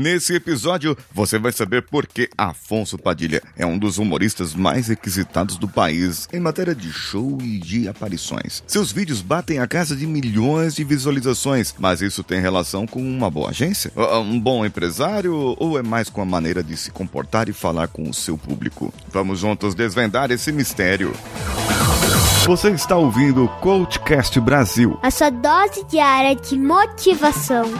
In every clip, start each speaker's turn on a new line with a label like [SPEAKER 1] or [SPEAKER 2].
[SPEAKER 1] Nesse episódio, você vai saber por que Afonso Padilha é um dos humoristas mais requisitados do país em matéria de show e de aparições. Seus vídeos batem a casa de milhões de visualizações, mas isso tem relação com uma boa agência? Um bom empresário ou é mais com a maneira de se comportar e falar com o seu público? Vamos juntos desvendar esse mistério. Você está ouvindo o Coachcast Brasil.
[SPEAKER 2] A sua dose diária de motivação.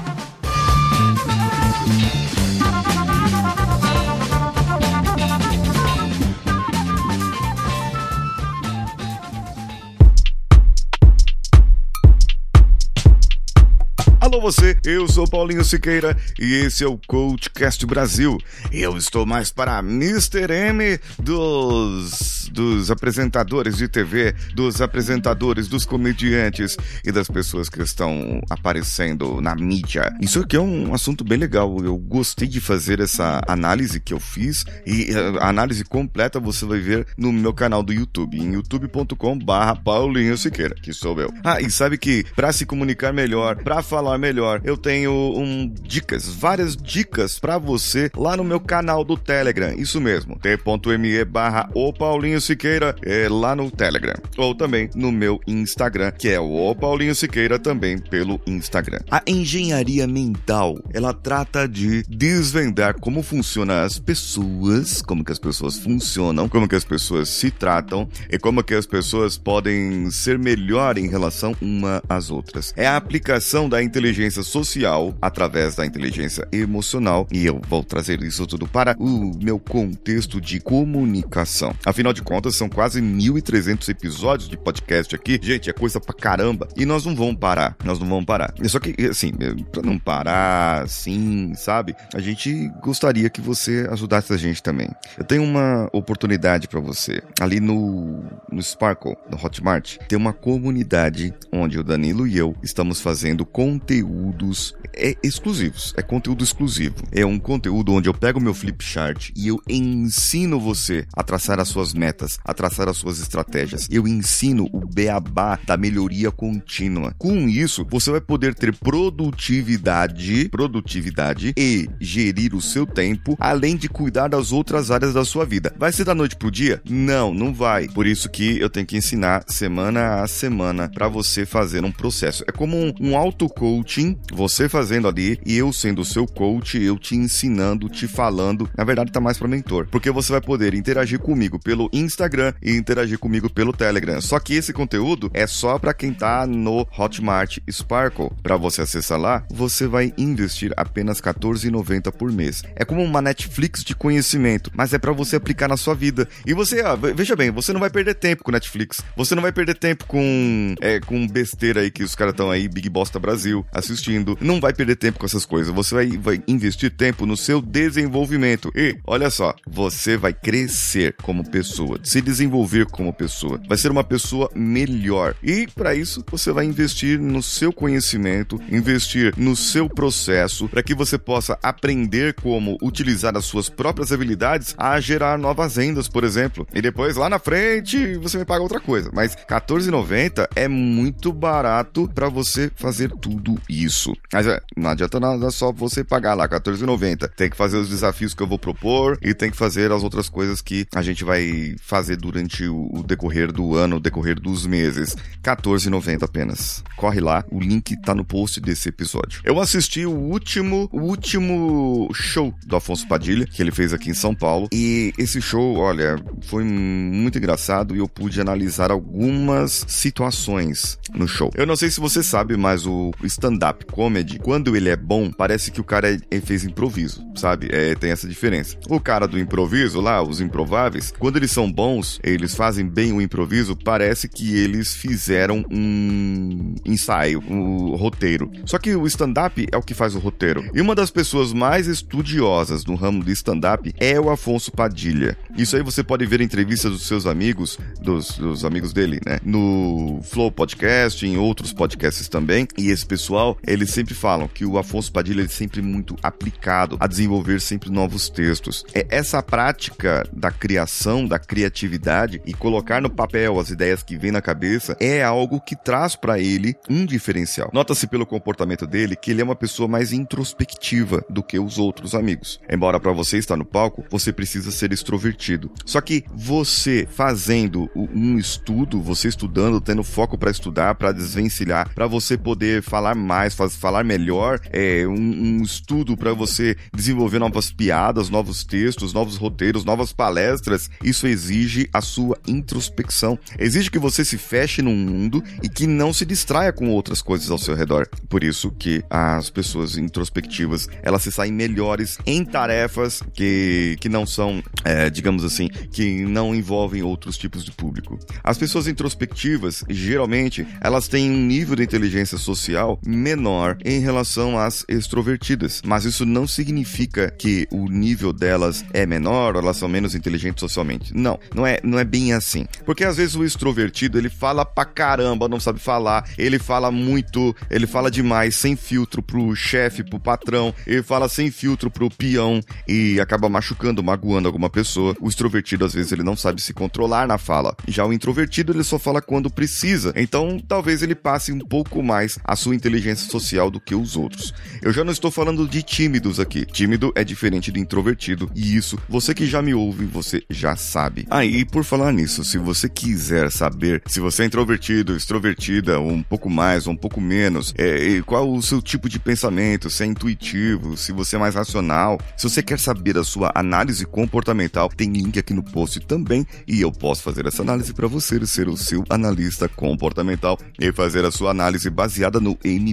[SPEAKER 1] Alô você, eu sou Paulinho Siqueira e esse é o Coachcast Brasil. Eu estou mais para Mr. M dos, dos apresentadores de TV, dos apresentadores, dos comediantes e das pessoas que estão aparecendo na mídia. Isso aqui é um assunto bem legal. Eu gostei de fazer essa análise que eu fiz e a análise completa você vai ver no meu canal do YouTube, em youtube.com barra Paulinho Siqueira, que sou eu. Ah, e sabe que para se comunicar melhor, para falar melhor, eu tenho um, dicas, várias dicas para você lá no meu canal do Telegram. Isso mesmo, t.me barra o Paulinho Siqueira, é lá no Telegram. Ou também no meu Instagram, que é o Paulinho Siqueira, também pelo Instagram. A engenharia mental, ela trata de desvendar como funcionam as pessoas, como que as pessoas funcionam, como que as pessoas se tratam e como que as pessoas podem ser melhor em relação uma às outras. É a aplicação da inteligência inteligência social através da inteligência emocional e eu vou trazer isso tudo para o meu contexto de comunicação. Afinal de contas, são quase 1.300 episódios de podcast aqui. Gente, é coisa pra caramba. E nós não vamos parar. Nós não vamos parar. Só que, assim, pra não parar, assim, sabe? A gente gostaria que você ajudasse a gente também. Eu tenho uma oportunidade para você. Ali no, no Sparkle, no Hotmart, tem uma comunidade onde o Danilo e eu estamos fazendo conteúdo conteúdos é, exclusivos. É conteúdo exclusivo. É um conteúdo onde eu pego meu flip chart e eu ensino você a traçar as suas metas, a traçar as suas estratégias. Eu ensino o beabá da melhoria contínua. Com isso, você vai poder ter produtividade, produtividade e gerir o seu tempo, além de cuidar das outras áreas da sua vida. Vai ser da noite pro dia? Não, não vai. Por isso que eu tenho que ensinar semana a semana para você fazer um processo. É como um, um auto coaching, você fazendo ali e eu sendo o seu coach, eu te ensinando, te falando. Na verdade, tá mais para mentor, porque você vai poder interagir comigo pelo Instagram e interagir comigo pelo Telegram. Só que esse conteúdo é só para quem tá no Hotmart Sparkle. Para você acessar lá, você vai investir apenas R$14,90 por mês. É como uma Netflix de conhecimento, mas é para você aplicar na sua vida. E você, ah, veja bem, você não vai perder tempo com Netflix. Você não vai perder tempo com é, com besteira aí que os caras estão aí, Big Bosta Brasil, assistindo. Não vai perder tempo com essas coisas. Você vai, vai investir tempo no seu desenvolvimento. E, olha só, você vai crescer como pessoa, se desenvolver como pessoa. Vai ser uma pessoa melhor. E, para isso, você vai investir no seu conhecimento, investir no seu processo, para que você possa aprender como utilizar as suas próprias habilidades a gerar novas rendas, por exemplo. E depois, lá na frente, você me paga outra coisa. Mas R$14,90 é muito barato para você fazer tudo isso. Mas é, não adianta nada só você pagar lá R$14,90. Tem que fazer os desafios que eu vou propor e tem que fazer as outras coisas que a gente vai fazer durante o decorrer do ano, o decorrer dos meses. R$14,90 apenas. Corre lá, o link tá no post desse episódio. Eu assisti o último, o último show do Afonso Padilha, que ele fez aqui em São Paulo. E esse show, olha, foi muito engraçado e eu pude analisar algumas situações no show. Eu não sei se você sabe, mas o stand-up comedy, quando ele é bom, parece que o cara é, fez improviso, sabe? É, tem essa diferença. O cara do improviso lá, os improváveis, quando eles são bons, eles fazem bem o improviso, parece que eles fizeram um ensaio, um roteiro. Só que o stand-up é o que faz o roteiro. E uma das pessoas mais estudiosas no ramo do stand-up é o Afonso Padilha. Isso aí você pode ver entrevistas dos seus amigos, dos, dos amigos dele, né? No Flow Podcast, em outros podcasts também. E esse pessoal eles sempre falam que o Afonso Padilha é sempre muito aplicado a desenvolver sempre novos textos. É essa prática da criação, da criatividade e colocar no papel as ideias que vem na cabeça é algo que traz para ele um diferencial. Nota-se pelo comportamento dele que ele é uma pessoa mais introspectiva do que os outros amigos. Embora para você estar no palco, você precisa ser extrovertido. Só que você fazendo um estudo, você estudando, tendo foco para estudar, para desvencilhar, para você poder falar mais, faz, falar melhor, é um, um estudo para você desenvolver novas piadas, novos textos, novos roteiros, novas palestras, isso exige a sua introspecção. Exige que você se feche num mundo e que não se distraia com outras coisas ao seu redor. Por isso que as pessoas introspectivas, elas se saem melhores em tarefas que, que não são, é, digamos assim, que não envolvem outros tipos de público. As pessoas introspectivas, geralmente, elas têm um nível de inteligência social menor em relação às extrovertidas, mas isso não significa que o nível delas é menor ou elas são menos inteligentes socialmente. Não, não é, não é bem assim. Porque às vezes o extrovertido, ele fala pra caramba, não sabe falar, ele fala muito, ele fala demais, sem filtro pro chefe, pro patrão, ele fala sem filtro pro peão e acaba machucando, magoando alguma pessoa. O extrovertido, às vezes, ele não sabe se controlar na fala. Já o introvertido, ele só fala quando precisa. Então, talvez ele passe um pouco mais a sua inteligência social do que os outros. Eu já não estou falando de tímidos aqui. Tímido é diferente do introvertido. E isso, você que já me ouve, você já sabe. Aí, ah, por falar nisso, se você quiser saber se você é introvertido, extrovertida, um pouco mais ou um pouco menos, é, qual o seu tipo de pensamento, se é intuitivo, se você é mais racional, se você quer saber a sua análise comportamental, tem link aqui no post também e eu posso fazer essa análise para você ser o seu analista comportamental e fazer a sua análise baseada no MBTI,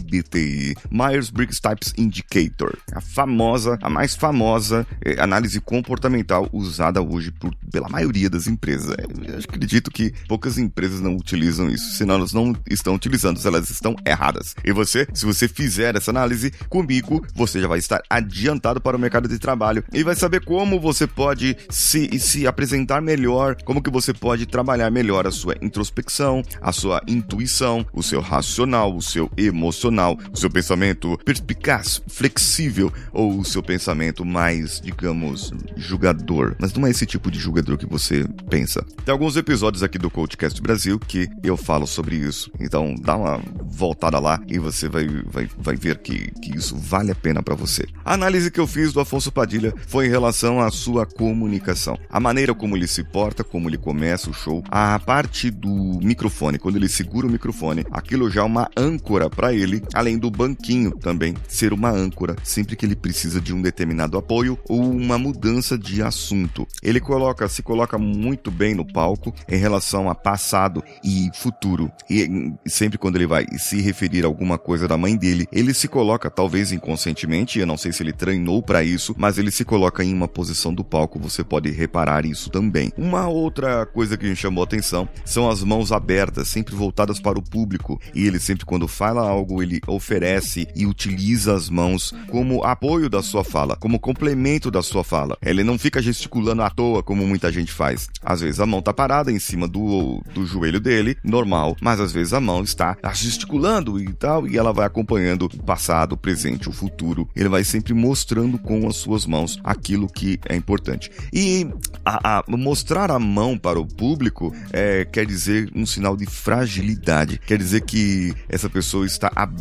[SPEAKER 1] Myers-Briggs Types Indicator, a famosa, a mais famosa eh, análise comportamental usada hoje por, pela maioria das empresas. Eu acredito que poucas empresas não utilizam isso, senão elas não estão utilizando, elas estão erradas. E você, se você fizer essa análise comigo, você já vai estar adiantado para o mercado de trabalho e vai saber como você pode se, se apresentar melhor, como que você pode trabalhar melhor a sua introspecção, a sua intuição, o seu racional, o seu emocional, o seu pensamento perspicaz, flexível ou o seu pensamento mais, digamos, julgador. Mas não é esse tipo de julgador que você pensa. Tem alguns episódios aqui do Coachcast Brasil que eu falo sobre isso. Então dá uma voltada lá e você vai, vai, vai ver que, que isso vale a pena para você. A análise que eu fiz do Afonso Padilha foi em relação à sua comunicação. A maneira como ele se porta, como ele começa o show, a parte do microfone, quando ele segura o microfone, aquilo já é uma âncora para ele, além do banquinho também ser uma âncora sempre que ele precisa de um determinado apoio ou uma mudança de assunto. Ele coloca, se coloca muito bem no palco em relação a passado e futuro. E sempre quando ele vai se referir a alguma coisa da mãe dele, ele se coloca talvez inconscientemente, eu não sei se ele treinou para isso, mas ele se coloca em uma posição do palco, você pode reparar isso também. Uma outra coisa que me chamou a atenção são as mãos abertas, sempre voltadas para o público, e ele sempre quando fala algo, ele oferece e utiliza as mãos como apoio da sua fala, como complemento da sua fala. Ele não fica gesticulando à toa como muita gente faz. Às vezes a mão tá parada em cima do, do joelho dele, normal, mas às vezes a mão está gesticulando e tal, e ela vai acompanhando o passado, o presente, o futuro. Ele vai sempre mostrando com as suas mãos aquilo que é importante. E a, a mostrar a mão para o público é, quer dizer um sinal de fragilidade, quer dizer que essa pessoa está aberta,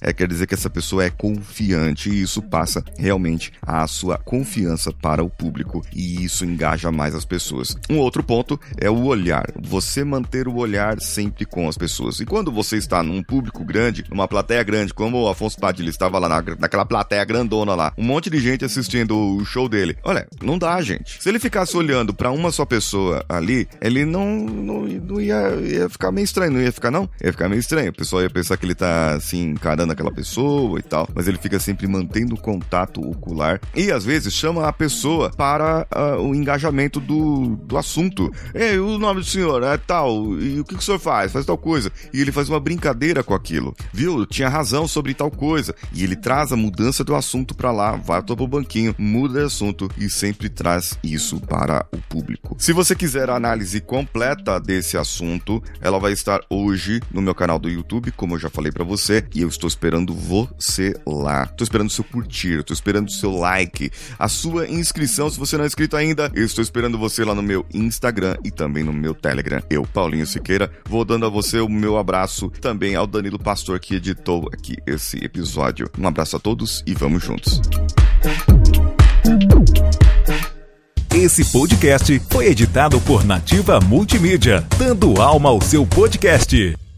[SPEAKER 1] é, quer dizer que essa pessoa é confiante e isso passa realmente a sua confiança para o público e isso engaja mais as pessoas. Um outro ponto é o olhar, você manter o olhar sempre com as pessoas. E quando você está num público grande, numa plateia grande, como o Afonso Padilha estava lá na, naquela plateia grandona lá, um monte de gente assistindo o show dele. Olha, não dá, gente. Se ele ficasse olhando para uma só pessoa ali, ele não, não, não ia, ia ficar meio estranho, não ia ficar não? Ia ficar meio estranho. O pessoal ia pensar que ele tá assim encarando aquela pessoa e tal, mas ele fica sempre mantendo contato ocular e às vezes chama a pessoa para uh, o engajamento do, do assunto. Ei, o nome do senhor é tal, e o que, que o senhor faz? Faz tal coisa. E ele faz uma brincadeira com aquilo. Viu? Tinha razão sobre tal coisa. E ele traz a mudança do assunto para lá, vai pro banquinho, muda de assunto e sempre traz isso para o público. Se você quiser a análise completa desse assunto, ela vai estar hoje no meu canal do YouTube, como eu já falei para você, você e eu estou esperando você lá. Estou esperando o seu curtir, estou esperando o seu like, a sua inscrição se você não é inscrito ainda. Eu estou esperando você lá no meu Instagram e também no meu Telegram. Eu, Paulinho Siqueira, vou dando a você o meu abraço, também ao Danilo Pastor que editou aqui esse episódio. Um abraço a todos e vamos juntos.
[SPEAKER 3] Esse podcast foi editado por Nativa Multimídia, dando alma ao seu podcast.